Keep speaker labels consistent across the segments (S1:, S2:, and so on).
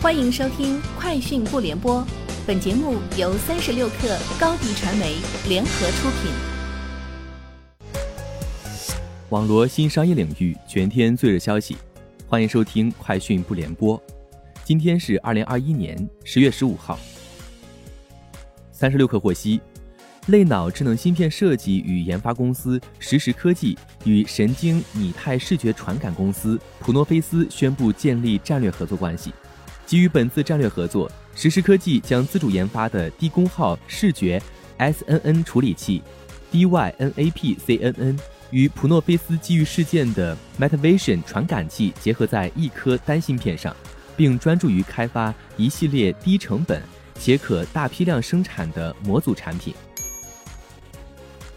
S1: 欢迎收听《快讯不联播》，本节目由三十六克高低传媒联合出品。
S2: 网罗新商业领域全天最热消息，欢迎收听《快讯不联播》。今天是二零二一年十月十五号。三十六克获悉。类脑智能芯片设计与研发公司实时科技与神经拟态视觉传感公司普诺菲斯宣布建立战略合作关系。基于本次战略合作，实时科技将自主研发的低功耗视觉 SNN 处理器 DYNAP-CNN 与普诺菲斯基于事件的 MetaVision 传感器结合在一颗单芯片上，并专注于开发一系列低成本且可大批量生产的模组产品。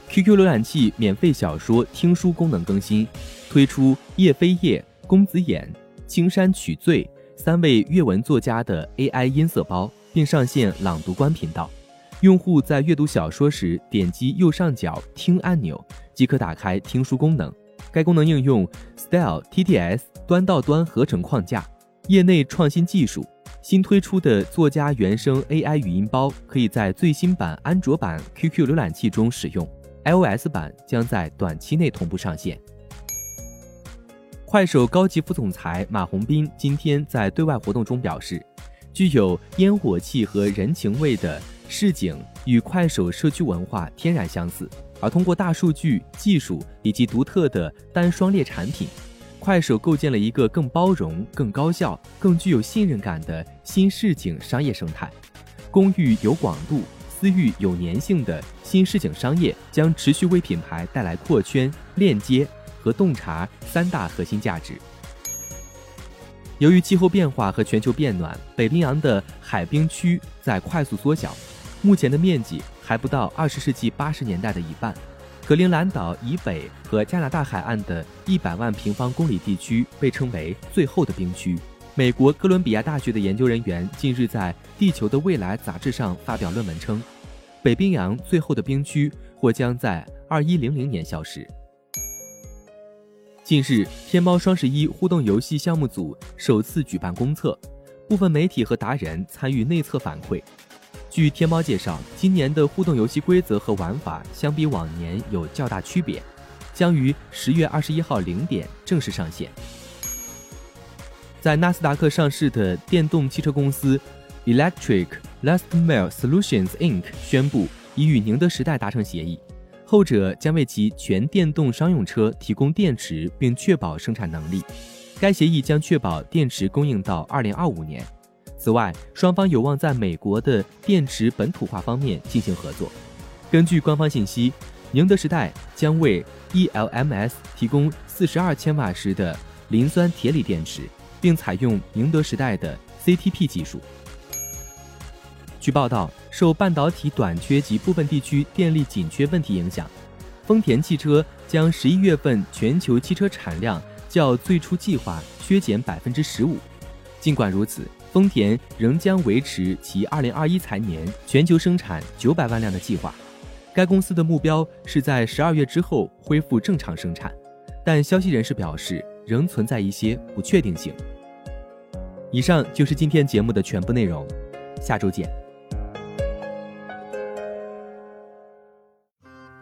S2: QQ 浏览器免费小说听书功能更新，推出叶飞叶、公子眼、青山曲醉三位阅文作家的 AI 音色包，并上线朗读官频道。用户在阅读小说时，点击右上角听按钮即可打开听书功能。该功能应用 Style TTS 端到端合成框架，业内创新技术。新推出的作家原声 AI 语音包，可以在最新版安卓版 QQ 浏览器中使用。iOS 版将在短期内同步上线。快手高级副总裁马洪斌今天在对外活动中表示，具有烟火气和人情味的市井与快手社区文化天然相似，而通过大数据技术以及独特的单双列产品，快手构建了一个更包容、更高效、更具有信任感的新市井商业生态。公寓有广度。私域有粘性的新市井商业将持续为品牌带来扩圈、链接和洞察三大核心价值。由于气候变化和全球变暖，北冰洋的海冰区在快速缩小，目前的面积还不到二十世纪八十年代的一半。格陵兰岛以北和加拿大海岸的一百万平方公里地区被称为“最后的冰区”。美国哥伦比亚大学的研究人员近日在《地球的未来》杂志上发表论文称，北冰洋最后的冰区或将在二一零零年消失。近日，天猫双十一互动游戏项目组首次举办公测，部分媒体和达人参与内测反馈。据天猫介绍，今年的互动游戏规则和玩法相比往年有较大区别，将于十月二十一号零点正式上线。在纳斯达克上市的电动汽车公司 Electric Last Mile Solutions Inc. 宣布已与宁德时代达成协议，后者将为其全电动商用车提供电池，并确保生产能力。该协议将确保电池供应到2025年。此外，双方有望在美国的电池本土化方面进行合作。根据官方信息，宁德时代将为 ELMS 提供42千瓦时的磷酸铁锂电池。并采用宁德时代的 CTP 技术。据报道，受半导体短缺及部分地区电力紧缺问题影响，丰田汽车将十一月份全球汽车产量较最初计划削减百分之十五。尽管如此，丰田仍将维持其二零二一财年全球生产九百万辆的计划。该公司的目标是在十二月之后恢复正常生产，但消息人士表示。仍存在一些不确定性。以上就是今天节目的全部内容，下周见。